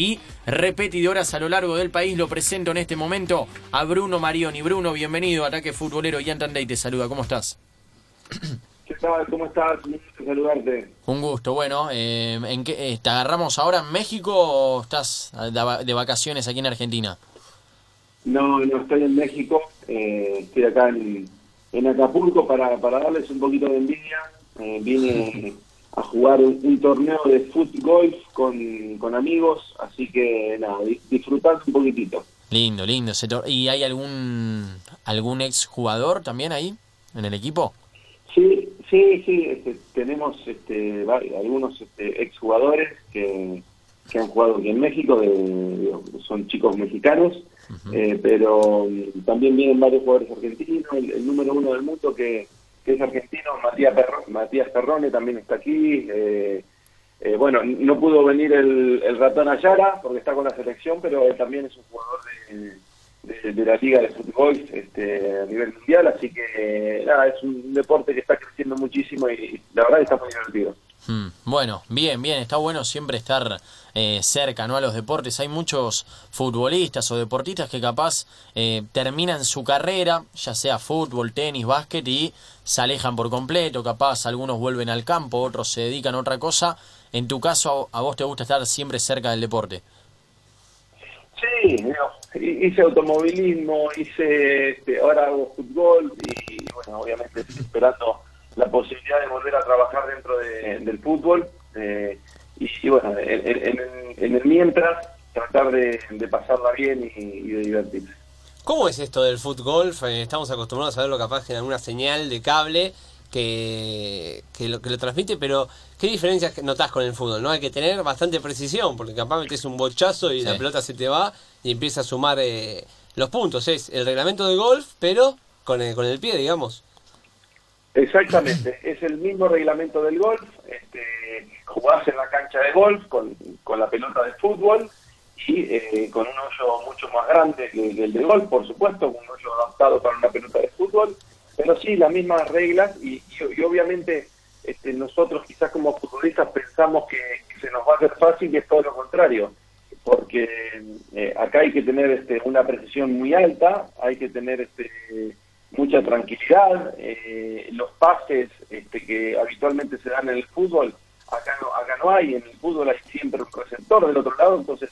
y repetidoras a lo largo del país. Lo presento en este momento a Bruno Marioni. Bruno, bienvenido a Ataque Futbolero. Ian Tandey te saluda, ¿cómo estás? ¿Qué tal? ¿Cómo estás? Un gusto saludarte. Un gusto, bueno, eh, ¿en qué, eh, ¿te agarramos ahora en México o estás de vacaciones aquí en Argentina? No, no estoy en México, eh, estoy acá en, en Acapulco para, para darles un poquito de envidia. Eh, vine a jugar un, torneo de fútbol con, con amigos, así que nada, disfrutando un poquitito. Lindo, lindo. ¿Y hay algún algún ex jugador también ahí en el equipo? Sí, sí, sí. Este, tenemos este, algunos este, ex jugadores que, que han jugado aquí en México, son chicos mexicanos eh, pero mm, también vienen varios jugadores argentinos, el, número uno del mundo que, es argentino, Matías, Matías Perrone también está aquí. Eh, eh, bueno, no pudo venir el, el, ratón Ayala porque está con la selección, pero él también es un jugador de, de, la liga de fútbol este, a nivel mundial, así que nada, es un deporte que está creciendo muchísimo y la verdad está muy divertido. Hmm. Bueno, bien, bien, está bueno siempre estar eh, cerca ¿no? a los deportes. Hay muchos futbolistas o deportistas que capaz eh, terminan su carrera, ya sea fútbol, tenis, básquet, y se alejan por completo. Capaz algunos vuelven al campo, otros se dedican a otra cosa. En tu caso, ¿a vos te gusta estar siempre cerca del deporte? Sí, hice automovilismo, hice este, ahora hago fútbol y bueno, obviamente estoy esperando la posibilidad de volver a trabajar dentro del fútbol. Eh, y, bueno, en, el mientras, tratar de, pasarla bien y, de divertirse. ¿Cómo es esto del fútbol? Estamos acostumbrados a verlo capaz en alguna señal de cable que, que, lo, que lo transmite, pero ¿qué diferencias notas con el fútbol? no Hay que tener bastante precisión, porque capaz metes un bochazo y la pelota se te va y empieza a sumar eh, los puntos. Es el reglamento de golf, pero con el, con el pie, digamos. Exactamente, es el mismo reglamento del golf, este, jugás en la cancha de golf con, con la pelota de fútbol y eh, con un hoyo mucho más grande que, el de golf, por supuesto, un hoyo adaptado para una pelota de fútbol, pero sí las mismas reglas y, y, obviamente este, nosotros quizás como futbolistas pensamos que, se nos va a hacer fácil y es todo lo contrario, porque eh, acá hay que tener este, una precisión muy alta, hay que tener este mucha tranquilidad. Eh, los pases este, que habitualmente se dan en el fútbol, acá no, acá no hay. En el fútbol hay siempre un receptor del otro lado, entonces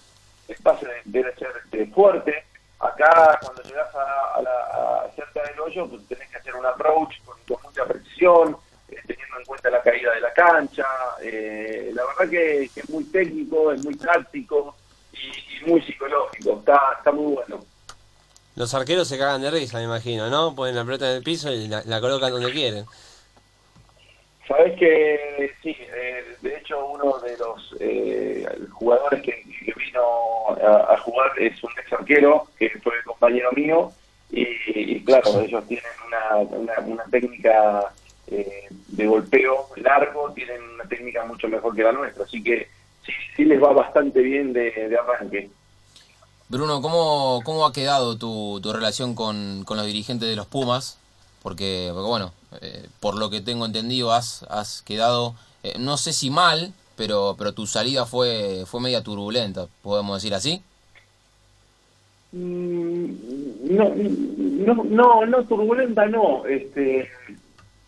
el pase debe ser este, fuerte. Acá, cuando llegas a, la, cerca del hoyo, pues tenés que hacer un approach con, mucha precisión, eh, teniendo en cuenta la caída de la cancha. Eh, la verdad que, es muy técnico, es muy táctico y, y muy psicológico. Está, está muy bueno. Los arqueros se cagan de risa, me imagino, ¿no? Ponen la pelota en el piso y la, colocan donde quieren. Sabes que sí, eh, de hecho uno de los eh, jugadores que, vino a, jugar es un ex arquero, que fue compañero mío, y, claro, ellos tienen una, una, técnica eh, de golpeo largo, tienen una técnica mucho mejor que la nuestra, así que sí, sí les va bastante bien de, de arranque. Bruno, ¿cómo, cómo ha quedado tu, tu relación con, con los dirigentes de los Pumas? Porque, bueno, eh, por lo que tengo entendido, has, has quedado, eh, no sé si mal, pero, pero tu salida fue, fue media turbulenta, podemos decir así. Mm, no, no, no, no turbulenta no. Este,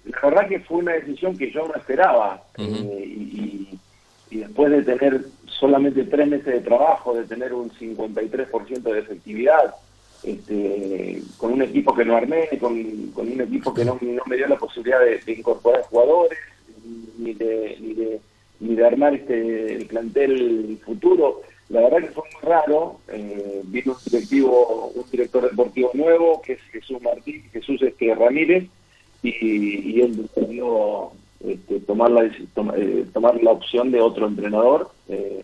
la verdad que fue una decisión que yo no esperaba. Eh, y, y, después de tener solamente tres meses de trabajo, de tener un 53% de efectividad, este, con un equipo que no armé, con, un equipo que no, me dio la posibilidad de, incorporar jugadores, ni de, ni de, ni de armar este, el plantel futuro. La verdad que fue muy raro. Eh, vino un directivo, un director deportivo nuevo, que es Jesús Martí, Jesús este, Ramírez, y, y él decidió este, tomar, la, eh, tomar la opción de otro entrenador. Eh,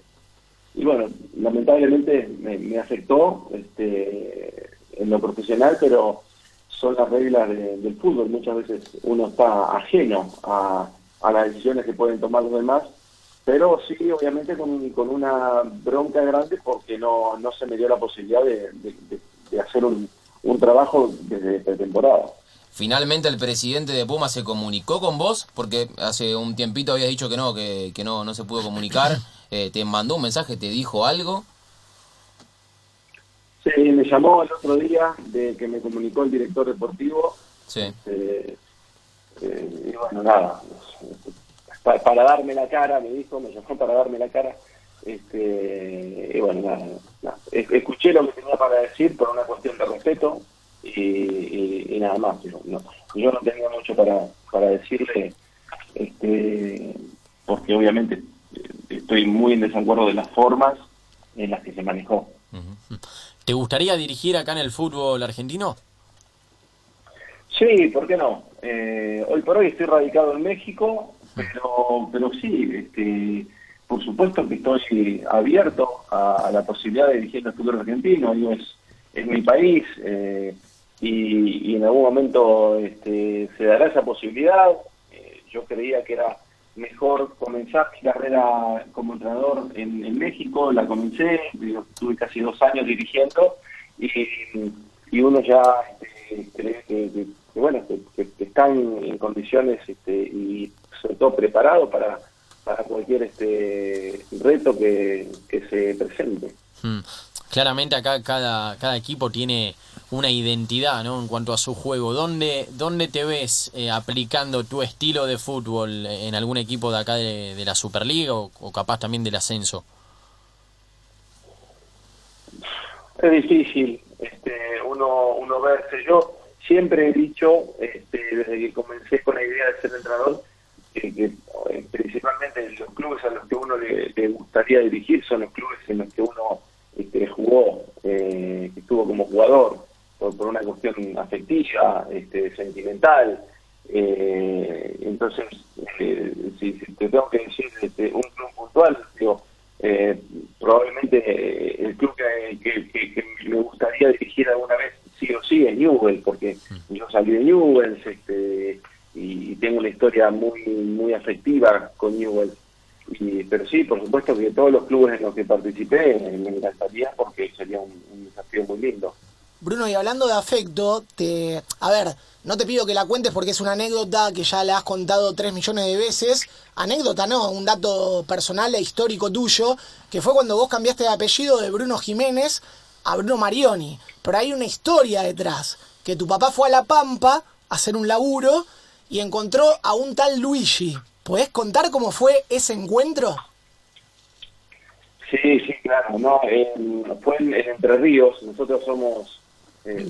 y bueno, lamentablemente me, afectó este, en lo profesional, pero son las reglas del fútbol. Muchas veces uno está ajeno a, las decisiones que pueden tomar los demás, pero sí, obviamente, con, con una bronca grande porque no, no se me dio la posibilidad de, hacer un, un trabajo desde pretemporada. Finalmente el presidente de Puma se comunicó con vos, porque hace un tiempito habías dicho que no, que, que no, no se pudo comunicar. Eh, ¿Te mandó un mensaje, te dijo algo? llamó el otro día de que me comunicó el director deportivo. Sí. Este, eh, y bueno, nada, para, darme la cara, me dijo, me llamó para darme la cara. Este, y bueno, nada, escuché lo que tenía para decir por una cuestión de respeto y, nada más. Yo no, yo no tenía mucho para, para decirle, este, porque obviamente estoy muy en desacuerdo de las formas en las que se manejó. ¿Te gustaría dirigir acá en el fútbol argentino? Sí, ¿por qué no? Eh, hoy por hoy estoy radicado en México, pero, pero sí, este, por supuesto que estoy abierto a, la posibilidad de dirigir el fútbol argentino. es, es mi país eh, y, en algún momento este, se dará esa posibilidad. Eh, yo creía que era mejor comenzar mi carrera como entrenador en, México, la comencé, tuve casi dos años dirigiendo y, uno ya este, cree que, bueno que, están en condiciones este, y sobre todo preparado para, para cualquier este reto que, se presente. Hmm. Claramente acá cada, cada equipo tiene una identidad ¿no? en cuanto a su juego. ¿Dónde, dónde te ves eh, aplicando tu estilo de fútbol en algún equipo de acá de, la Superliga o, capaz también del ascenso? Es difícil este, uno, uno verse. Yo siempre he dicho, este, desde que comencé con la idea de ser entrenador, que, eh, principalmente los clubes a los que uno le gustaría dirigir son los clubes en los que uno este, jugó, eh, estuvo como jugador por, por una cuestión afectiva, este, sentimental. Eh, entonces, eh, si, te tengo que decir este, un club puntual, digo, eh, probablemente el club que, que, me gustaría dirigir alguna vez sí o sí es Newell, porque yo salí de Newell este, y tengo una historia muy muy afectiva con Newell. Y, pero sí, por supuesto que todos los clubes en los que participé me encantaría porque sería un desafío muy lindo. Bruno, y hablando de afecto, te, a ver, no te pido que la cuentes porque es una anécdota que ya la has contado tres millones de veces. Anécdota, no, un dato personal e histórico tuyo, que fue cuando vos cambiaste de apellido de Bruno Jiménez a Bruno Marioni. Pero hay una historia detrás, que tu papá fue a La Pampa a hacer un laburo y encontró a un tal Luigi. ¿Podés contar cómo fue ese encuentro? Sí, sí, claro, no, fue en Entre Ríos, nosotros somos eh,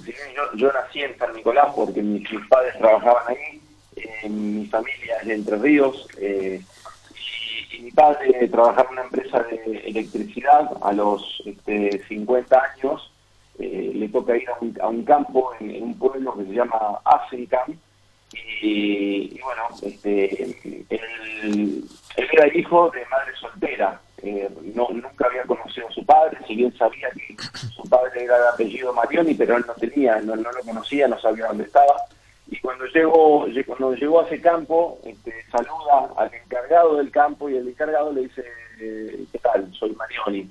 yo, nací en San Nicolás porque mis, padres trabajaban ahí, eh, mi familia es de Entre Ríos, eh, y, mi padre trabajaba en una empresa de electricidad a los este, 50 años, le toca ir a un, campo en, un pueblo que se llama Asencam, y, bueno, este, él, era hijo de madre soltera, no, nunca había conocido a su padre, si bien sabía que su padre era de apellido Marioni, pero él no tenía, no, lo conocía, no sabía dónde estaba. Y cuando llegó, cuando llegó a ese campo, este, saluda al encargado del campo y el encargado le dice, eh, ¿qué tal? Soy Marioni.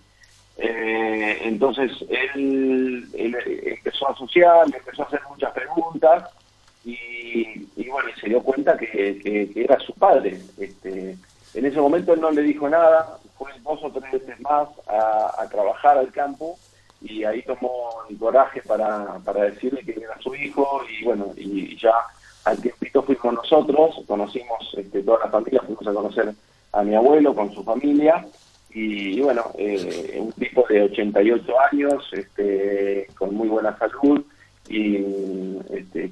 Eh, entonces él, empezó a asociar, le empezó a hacer muchas preguntas y, bueno, se dio cuenta que, era su padre. Este, en ese momento él no le dijo nada, fue dos o tres veces más a, trabajar al campo y ahí tomó el coraje para, para decirle que era su hijo y bueno, y, ya al tiempito fuimos nosotros, conocimos este, toda la familia, fuimos a conocer a mi abuelo con su familia y, bueno, eh, un tipo de 88 años, este, con muy buena salud y este,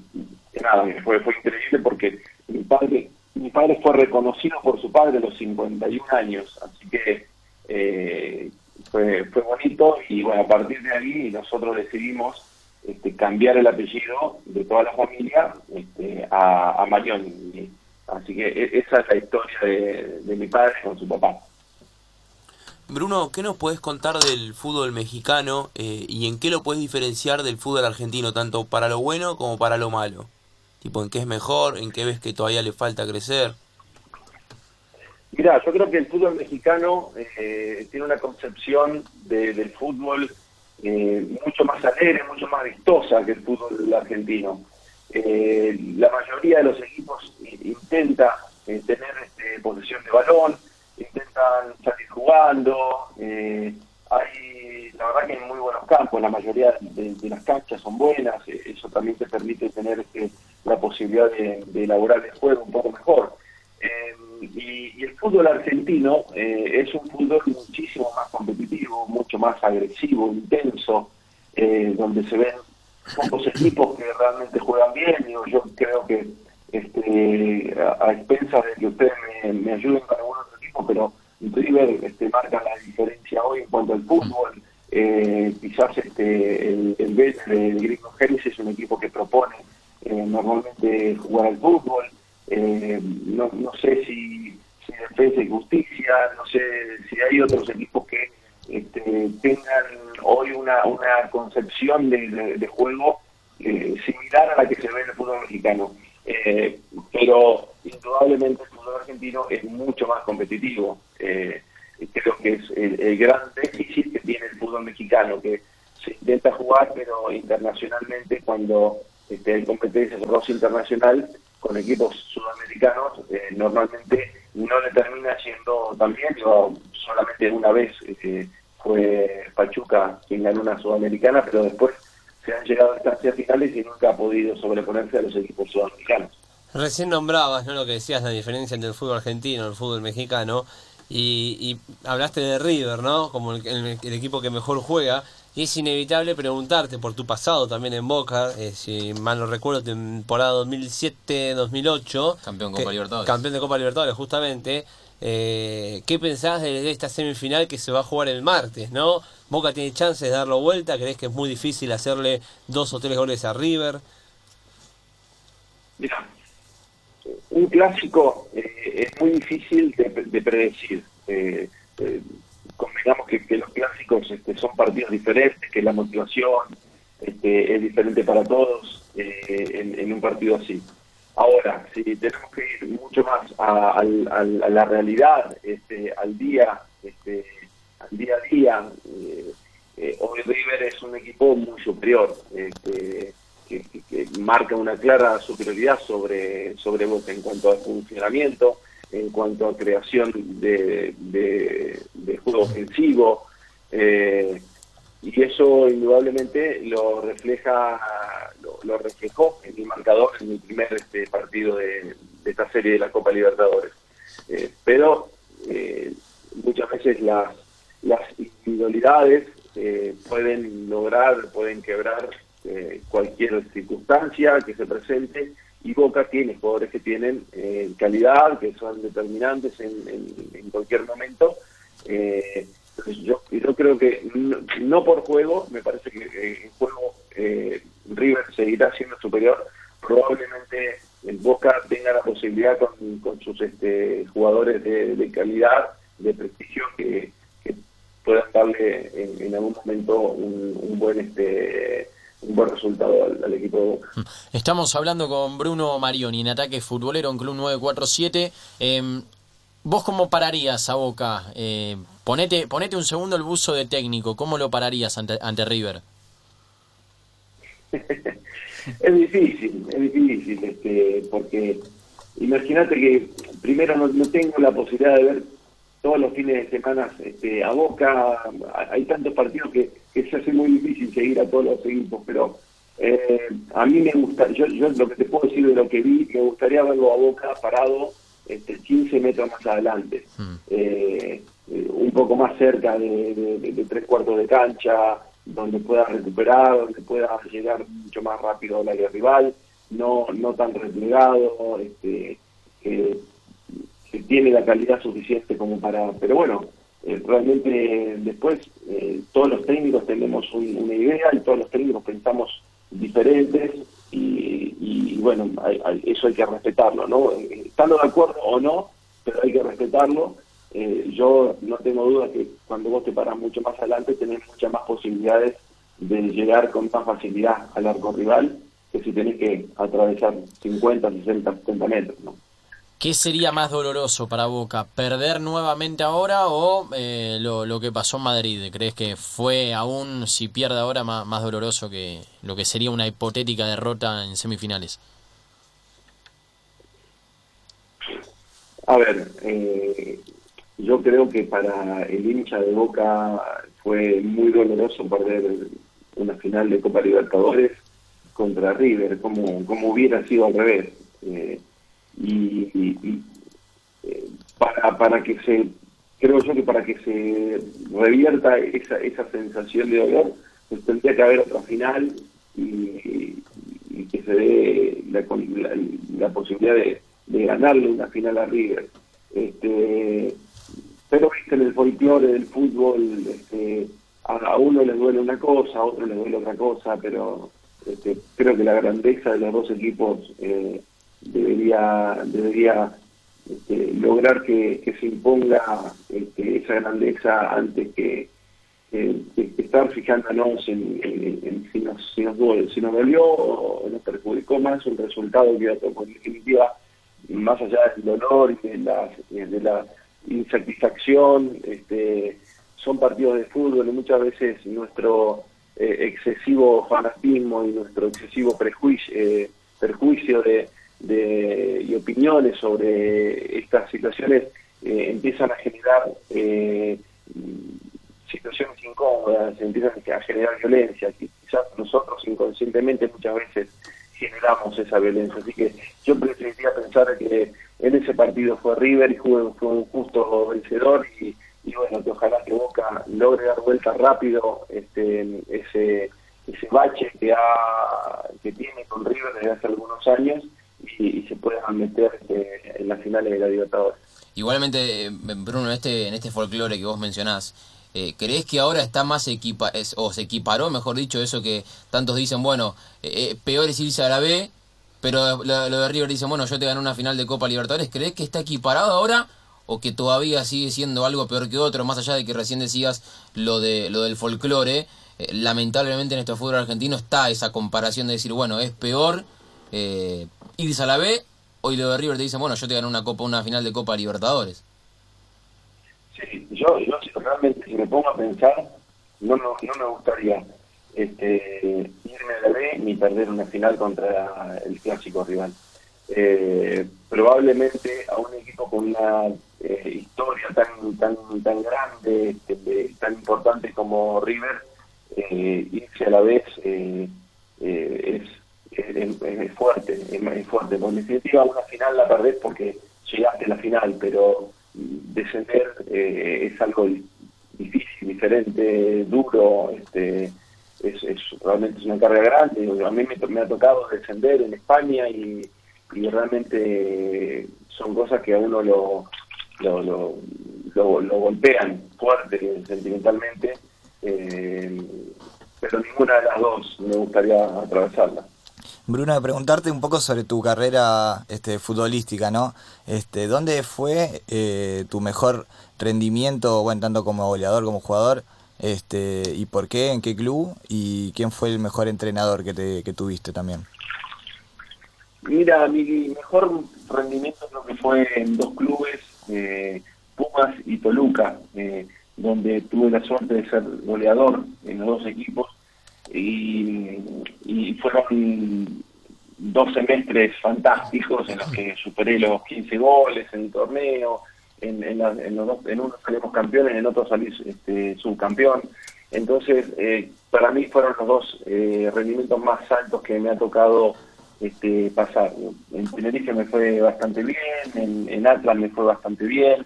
nada, fue, fue increíble porque mi padre mi padre fue reconocido por su padre a los 51 años, así que eh, fue, fue bonito y bueno, a partir de ahí nosotros decidimos este, cambiar el apellido de toda la familia este, a, a. Así que e, esa es la historia de, mi padre con su papá. Bruno, ¿qué nos puedes contar del fútbol mexicano eh, y en qué lo puedes diferenciar del fútbol argentino, tanto para lo bueno como para lo malo? Tipo, ¿en qué es mejor? ¿En qué ves que todavía le falta crecer? Mira, yo creo que el fútbol mexicano eh, tiene una concepción del fútbol eh, mucho más alegre, mucho más vistosa que el fútbol argentino. Eh, la mayoría de los equipos intenta tener este, posesión de balón, intentan salir jugando, hay, la verdad que hay muy buenos campos, la mayoría de, las canchas son buenas, eh, eso también te permite tener este, la posibilidad de, elaborar el juego un poco mejor. Eh, y, el fútbol argentino eh, es un fútbol muchísimo más competitivo, mucho más agresivo, intenso, donde se ven pocos equipos que realmente juegan bien. yo creo que este, a, expensas de que ustedes me, ayuden con algún otro equipo, pero River este, marca la diferencia hoy en cuanto al fútbol. Eh, quizás este, el, el de Gringo Genesis es un equipo que propone eh, normalmente jugar al fútbol. Eh, no, no sé si, defensa y justicia, no sé si hay otros equipos que este, tengan hoy una, una concepción de, juego eh, similar a la que se ve en el fútbol mexicano. Pero indudablemente el fútbol argentino es mucho más competitivo. Eh, creo que es el, gran déficit que tiene el fútbol mexicano, que se intenta jugar, pero internacionalmente cuando este, hay competencias de internacional con equipos sudamericanos, eh, normalmente no le termina siendo también, digo, solamente una vez fue Pachuca quien ganó una sudamericana, pero después se han llegado a instancias finales y nunca ha podido sobreponerse a los equipos sudamericanos. Recién nombrabas ¿no? lo que decías, la diferencia entre el fútbol argentino y el fútbol mexicano, y, hablaste de River, ¿no? Como el, equipo que mejor juega, y es inevitable preguntarte por tu pasado también en Boca, eh, si mal no recuerdo, temporada 2007-2008. Campeón de Copa Libertadores. Campeón de Copa Libertadores, justamente. Eh, ¿Qué pensás de, esta semifinal que se va a jugar el martes, no? Boca tiene chance de darlo vuelta, ¿crees que es muy difícil hacerle dos o tres goles a River? Mira, un clásico eh, es muy difícil de, predecir. Eh, eh que, los clásicos este, son partidos diferentes, que la motivación este, es diferente para todos eh, en, un partido así. Ahora, si tenemos que ir mucho más a, la realidad, este, al día, este, al día a día, hoy River es un equipo muy superior. Este, que, marca una clara superioridad sobre, sobre Boca en cuanto a funcionamiento, en cuanto a creación de, de, juego ofensivo, eh, y eso indudablemente lo refleja, lo, reflejó en mi marcador en mi primer este, partido de, esta serie de la Copa Libertadores. Eh, pero eh, muchas veces las, las individualidades pueden lograr, pueden quebrar eh, cualquier circunstancia que se presente y Boca tiene jugadores que tienen eh, calidad, que son determinantes en, en, cualquier momento. Eh, yo, yo creo que no, por juego, me parece que en juego River seguirá siendo superior. Probablemente el Boca tenga la posibilidad con, sus este, jugadores de, calidad, de prestigio, que, puedan darle en, algún momento un, un buen este un buen resultado al, equipo de Boca. Estamos hablando con Bruno Marioni en ataque futbolero en Club 947. Eh, ¿Vos cómo pararías a Boca? Eh, ponete, ponete un segundo el buzo de técnico. ¿Cómo lo pararías ante, ante River? es difícil, es difícil, este, porque imagínate que primero no, no tengo la posibilidad de ver todos los fines de semana este, a Boca. Hay tantos partidos que, se hace muy difícil seguir a todos los equipos, pero eh, a mí me gusta, yo, yo lo que te puedo decir de lo que vi, me gustaría verlo a Boca parado este, 15 metros más adelante, hmm. eh, un poco más cerca de, tres cuartos de cancha, donde pueda recuperar, donde pueda llegar mucho más rápido al área rival, no, no tan replegado, este, tiene la calidad suficiente como para... Pero bueno, eh, realmente después eh, todos los técnicos tenemos una idea y todos los técnicos pensamos diferentes y, bueno, eso hay que respetarlo, ¿no? Eh, estando de acuerdo o no, pero hay que respetarlo. yo no tengo duda que cuando vos te paras mucho más adelante tenés muchas más posibilidades de llegar con más facilidad al arco rival que si tenés que atravesar 50, 60, 70 metros, ¿no? ¿Qué sería más doloroso para Boca? ¿Perder nuevamente ahora o eh, lo, que pasó en Madrid? ¿Crees que fue aún, si pierde ahora, más, doloroso que lo que sería una hipotética derrota en semifinales? A ver, eh, yo creo que para el hincha de Boca fue muy doloroso perder una final de Copa Libertadores contra River, como, como hubiera sido al revés. Eh, y, eh, para, para que se, creo yo que para que se revierta esa, esa sensación de dolor, pues tendría que haber otra final y, que se dé la, la, posibilidad de, de, ganarle una final a River. Este, pero en el folclore del fútbol, este, a, uno le duele una cosa, a otro le duele otra cosa, pero este, creo que la grandeza de los dos equipos eh, debería debería este, lograr que, se imponga este, esa grandeza antes que, estar fijándonos en, si, nos, si, nos, si nos dolió o nos perjudicó más un resultado que en definitiva más allá del dolor y de la, de la insatisfacción este, son partidos de fútbol y muchas veces nuestro eh, excesivo fanatismo y nuestro excesivo prejuicio, eh, perjuicio de, de, y opiniones sobre estas situaciones eh, empiezan a generar situaciones incómodas, empiezan a generar violencia. Quizás nosotros inconscientemente muchas veces generamos esa violencia. Así que yo preferiría pensar que en ese partido fue River y fue, un justo vencedor y, bueno, que ojalá que Boca logre dar vuelta rápido este, ese, ese bache que tiene con River desde hace algunos años y, se pueda meter este, en las finales de la Libertadores. Igualmente, Bruno, en este, en este folclore que vos mencionás, eh, ¿Crees que ahora está más equipa o se equiparó, mejor dicho, eso que tantos dicen, bueno, eh, eh, peor es irse a la B, pero lo, de River dicen, bueno, yo te gané una final de Copa Libertadores? ¿Crees que está equiparado ahora o que todavía sigue siendo algo peor que otro, más allá de que recién decías lo, de, lo del folclore? lamentablemente en este fútbol argentino está esa comparación de decir, bueno, es peor irse a la B o lo de River te dicen, bueno, yo te gané una, copa, una final de Copa Libertadores. Sí, yo, yo realmente si me pongo a pensar, no, no, no me gustaría este, irme a la B ni perder una final contra el clásico rival. Eh, probablemente a un equipo con una eh, historia tan tan tan grande, este, tan importante como River, eh, irse a la vez es, es, fuerte, es, fuerte. Por definitiva, una final la perdés porque llegaste a la final, pero descender eh, es algo difícil, diferente, duro, este, es, realmente es una carga grande. A mí me, ha tocado descender en España y, realmente son cosas que a uno lo, lo, lo, golpean fuerte sentimentalmente, eh, pero ninguna de las dos me gustaría atravesarla. Bruno, preguntarte un poco sobre tu carrera este, futbolística, ¿no? Este, ¿Dónde fue eh, tu mejor rendimiento, bueno, tanto como goleador como jugador? Este, ¿Y por qué? ¿En qué club? ¿Y quién fue el mejor entrenador que, te, tuviste también? Mira, mi mejor rendimiento creo que fue en dos clubes, eh, Pumas y Toluca, eh, donde tuve la suerte de ser goleador en los dos equipos y, fueron dos semestres fantásticos en los que superé los 15 goles en el torneo, en, en, los dos, en uno salimos campeones, en otro salí este, subcampeón. Entonces, eh, para mí fueron los dos eh, rendimientos más altos que me ha tocado este, pasar. En Tenerife me fue bastante bien, en, en Atlas me fue bastante bien,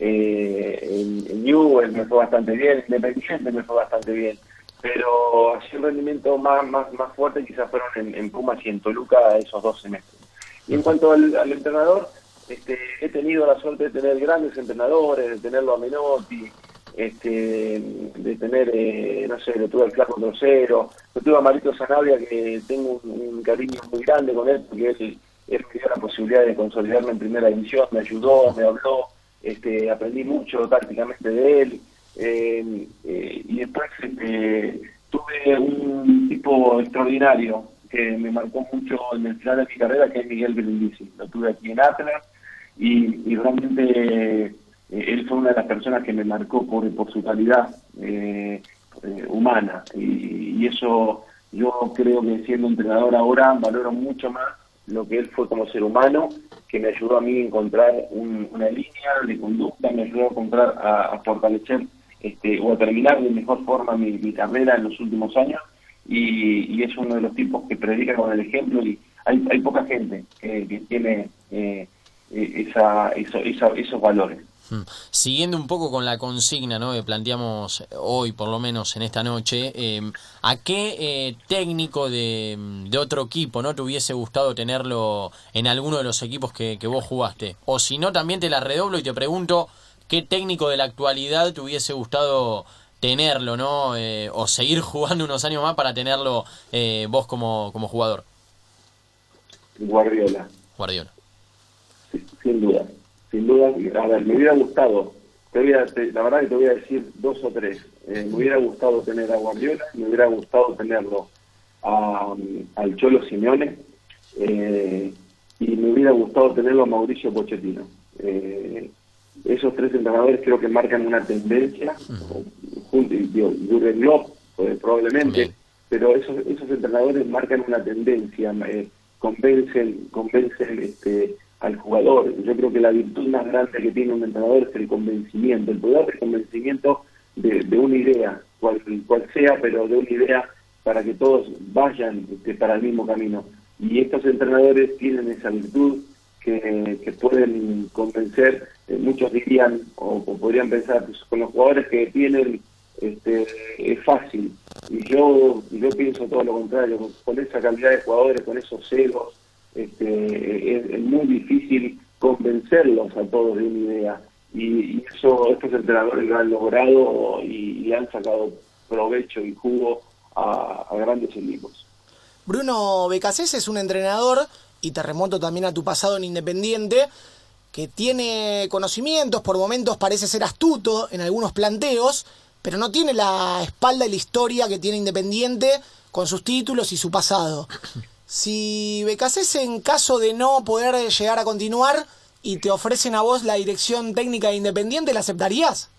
eh, en, en Newell me fue bastante bien, en Independiente me fue bastante bien pero así el rendimiento más, más, más fuerte quizás fueron en, Pumas y en Toluca esos dos semestres. Y en cuanto al, entrenador, este, he tenido la suerte de tener grandes entrenadores, de tenerlo a Menotti, este, de tener, eh, no sé, lo tuve al Flaco Trocero, lo tuve a Marito Sanabria, que tengo un, cariño muy grande con él, porque él, él, me dio la posibilidad de consolidarme en primera división, me ayudó, me habló, este, aprendí mucho tácticamente de él. Eh, eh, y después este, tuve un tipo extraordinario que me marcó mucho en el final de mi carrera, que es Miguel Brindisi. Lo tuve aquí en Atlas y, realmente eh, él fue una de las personas que me marcó por, su calidad humana. Y, eso yo creo que siendo entrenador ahora valoro mucho más lo que él fue como ser humano, que me ayudó a mí a encontrar una línea de conducta, me ayudó a encontrar, a fortalecer este, o a terminar de mejor forma mi, carrera en los últimos años y, y, es uno de los tipos que predica con el ejemplo y hay, hay poca gente que, tiene eh, esa, eso, esa, esos valores. Hmm. Siguiendo un poco con la consigna ¿no? que planteamos hoy, por lo menos en esta noche, eh, ¿a qué eh, técnico de, otro equipo no te hubiese gustado tenerlo en alguno de los equipos que, vos jugaste? O si no, también te la redoblo y te pregunto, ¿qué técnico de la actualidad te hubiese gustado tenerlo, ¿no? Eh, o seguir jugando unos años más para tenerlo eh, vos como, como jugador? Guardiola. Guardiola. Sí, sin duda sin duda, a ver, me hubiera gustado, te voy a, te, la verdad que te voy a decir dos o tres. Eh, me hubiera gustado tener a Guardiola, me hubiera gustado tenerlo a, al Cholo Simeone eh, y me hubiera gustado tenerlo a Mauricio Pochettino. Eh, esos tres entrenadores creo que marcan una tendencia, Jurgen Klopp probablemente, pero esos, esos entrenadores marcan una tendencia, convencen, convencen este, al jugador. Yo creo que la virtud más grande que tiene un entrenador es el convencimiento, el poder de convencimiento de, de una idea, cual, cual sea, pero de una idea para que todos vayan este, para el mismo camino. Y estos entrenadores tienen esa virtud que, pueden convencer, eh, muchos dirían o, podrían pensar pues, con los jugadores que tienen este, es fácil. Y yo, yo pienso todo lo contrario, con, esa cantidad de jugadores, con esos celos, este, es, muy difícil convencerlos a todos de una idea. Y, eso estos entrenadores lo han logrado y, y, han sacado provecho y jugo a, a grandes equipos. Bruno Becasés es un entrenador, y te remonto también a tu pasado en Independiente, que tiene conocimientos, por momentos parece ser astuto en algunos planteos, pero no tiene la espalda y la historia que tiene Independiente con sus títulos y su pasado. Si Becasés en caso de no poder llegar a continuar y te ofrecen a vos la dirección técnica de Independiente, ¿la aceptarías?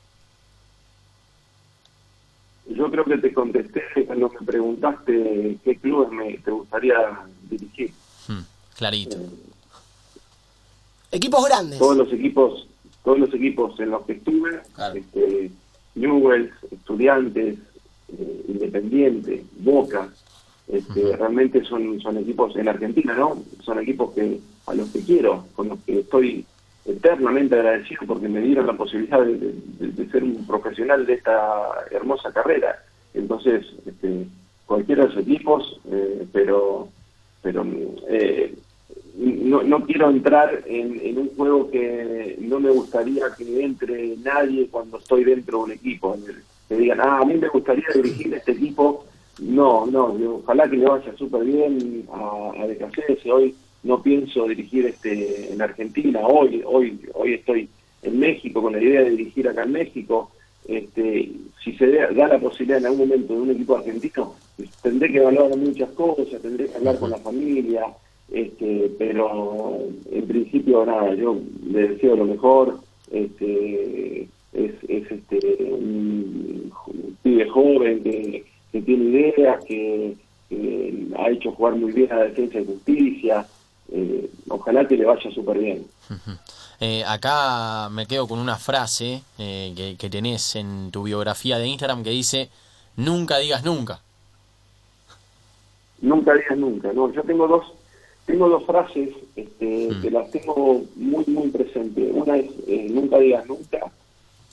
Yo creo que te contesté cuando me preguntaste qué clubes me te gustaría dirigir. Clarito. Eh, equipos grandes. Todos los equipos, todos los equipos en los que estuve, claro. este, Newells, Estudiantes, eh, Independiente, Boca, este, uh -huh. realmente son, son equipos en Argentina, ¿no? Son equipos que a los que quiero, con los que estoy eternamente agradecido porque me dieron la posibilidad de, de, de ser un profesional de esta hermosa carrera. Entonces, este, cualquiera de los equipos, eh, pero pero eh, no, no quiero entrar en, un juego que no me gustaría que entre nadie cuando estoy dentro de un equipo. Que digan, ah, a mí me gustaría dirigir este equipo no, no, ojalá que le vaya súper bien a, a DKCS. Hoy no pienso dirigir este en Argentina, hoy, hoy, hoy estoy en México con la idea de dirigir acá en México. Este, si se da, da la posibilidad en algún momento de un equipo argentino, tendré que evaluar muchas cosas, tendré que hablar con la familia, este, pero en principio nada, yo le deseo lo mejor, este, es, es este un, pibe joven que que tiene ideas, que, que, ha hecho jugar muy bien a la defensa de justicia. Eh, ojalá que le vaya súper bien. Eh, acá me quedo con una frase eh, que, que, tenés en tu biografía de Instagram que dice, nunca digas nunca. Nunca digas nunca, no, yo tengo dos, tengo dos frases este, mm. que las tengo muy, muy presentes. Una es, eh, nunca digas nunca,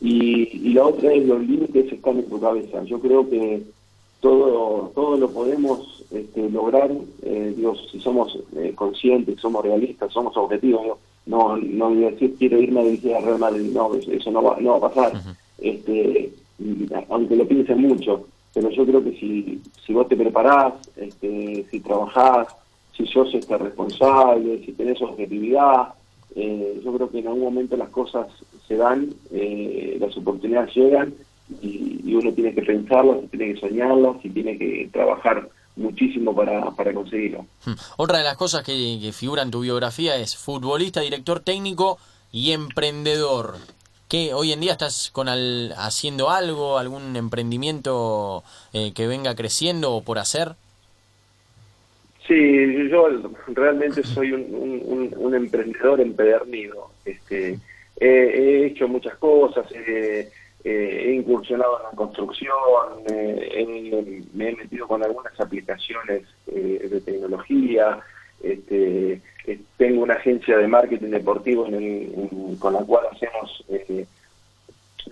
y, y la otra es, los límites están en tu cabeza. Yo creo que todo todo lo podemos este, lograr eh, digo, si somos eh, conscientes, somos realistas, somos objetivos. No no voy a decir quiero irme a dirigir a Real Madrid, no, eso no va, no va a pasar. Uh -huh. este Aunque lo piensen mucho, pero yo creo que si, si vos te preparás, este, si trabajás, si sos este, responsable, si tenés objetividad, eh, yo creo que en algún momento las cosas se dan, eh, las oportunidades llegan y, uno tiene que pensarlas, tiene que soñarlas y tiene que trabajar muchísimo para, para conseguirlo. Hmm. Otra de las cosas que, que figura en tu biografía es futbolista, director técnico y emprendedor. ¿Qué, hoy en día estás con al, haciendo algo, algún emprendimiento eh, que venga creciendo o por hacer? Sí, yo realmente soy un, emprendedor empedernido. Este, he, he, hecho muchas cosas, he, eh, incursionado en la construcción, eh, me he metido con algunas aplicaciones eh, de tecnología, este, tengo una agencia de marketing deportivo con la cual hacemos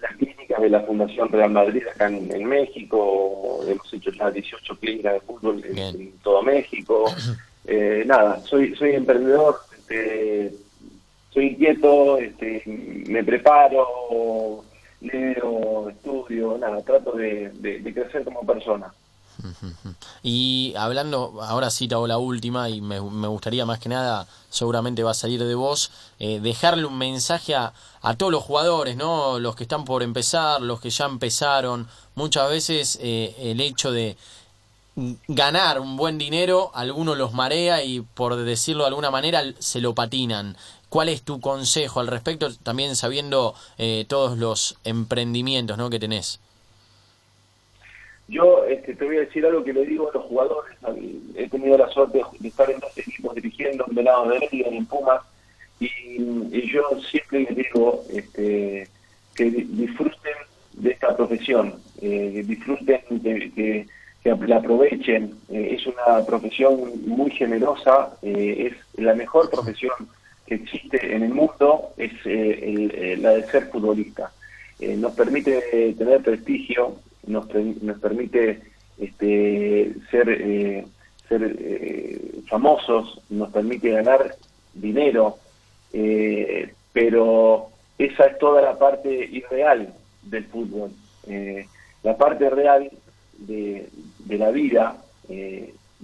las clínicas de la Fundación Real Madrid acá en, México, hemos hecho ya 18 clínicas de fútbol en, todo México. nada, soy, soy emprendedor, este, soy inquieto, este, me preparo, leo, estudio, nada, trato de, crecer como persona. Y hablando, ahora sí te hago la última y me, gustaría más que nada, seguramente va a salir de vos, eh, dejarle un mensaje a, a, todos los jugadores, ¿no? Los que están por empezar, los que ya empezaron. Muchas veces eh, el hecho de ganar un buen dinero, algunos los marea y por decirlo de alguna manera se lo patinan. ¿Cuál es tu consejo al respecto, también sabiendo eh, todos los emprendimientos ¿no? que tenés? Yo este, te voy a decir algo que le digo a los jugadores. He tenido la suerte de estar en dos equipos dirigiendo, en Venado de Liga, en Pumas, y, yo siempre les digo este, que disfruten de esta profesión, eh, disfruten, que, la aprovechen. Eh, es una profesión muy generosa, es la mejor profesión que existe en el mundo es eh, eh, la de ser futbolista. Eh, nos permite tener prestigio, nos, nos permite este, ser, ser famosos, nos permite ganar dinero, pero esa es toda la parte irreal del fútbol. la parte real de, de la vida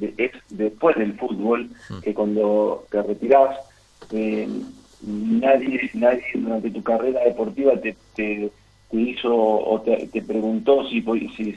es después del fútbol, mm. que cuando te retirás, eh, nadie, nadie durante tu carrera deportiva te, te, hizo o te, preguntó si,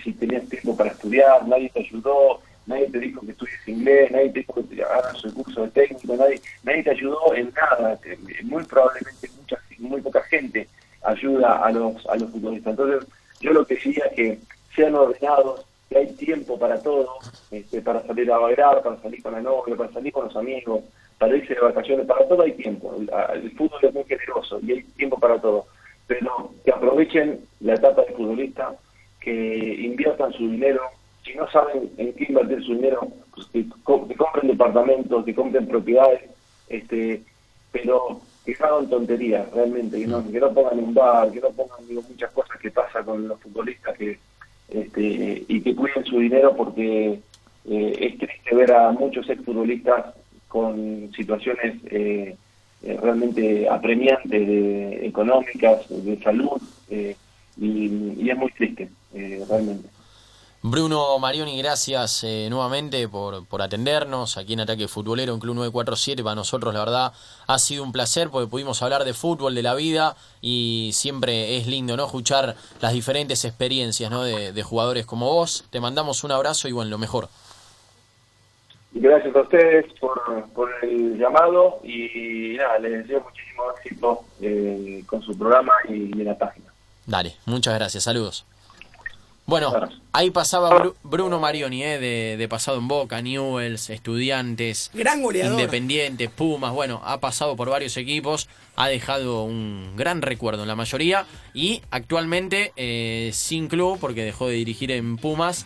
si, tenías tiempo para estudiar, nadie te ayudó, nadie te dijo que estudies inglés, nadie te dijo que hagas el curso de técnico, nadie, nadie te ayudó en nada. Muy probablemente mucha, muy poca gente ayuda a los, a los futbolistas. Entonces, yo lo que decía es que sean ordenados, que hay tiempo para todo, este, para salir a bailar, para salir con la novia, para salir con los amigos, para irse de vacaciones, para todo hay tiempo. El fútbol es muy generoso y hay tiempo para todo. Pero que aprovechen la etapa de futbolista, que inviertan su dinero. Si no saben en qué invertir su dinero, pues que, compren departamentos, que compren propiedades, este, pero que hagan tonterías realmente, que no, que no pongan un bar, que no pongan digo, muchas cosas que pasa con los futbolistas que este, y que cuiden su dinero porque eh, es triste ver a muchos exfutbolistas con situaciones eh, realmente apremiantes de, económicas, de salud, eh, y, es muy triste, realmente. Bruno Marioni, gracias nuevamente por, por atendernos aquí en Ataque Futbolero en Club 947. Para nosotros, la verdad, ha sido un placer porque pudimos hablar de fútbol, de la vida y siempre es lindo no escuchar las diferentes experiencias ¿no? de, de jugadores como vos. Te mandamos un abrazo y bueno, lo mejor. Gracias a ustedes por, por el llamado y nada, les deseo muchísimo éxito eh, con su programa y en la página. Dale, muchas gracias, saludos. Bueno, ahí pasaba Bruno Marioni, eh, de, de, pasado en Boca, Newells, Estudiantes, gran Independientes, Pumas, bueno, ha pasado por varios equipos, ha dejado un gran recuerdo en la mayoría y actualmente eh, sin club porque dejó de dirigir en Pumas,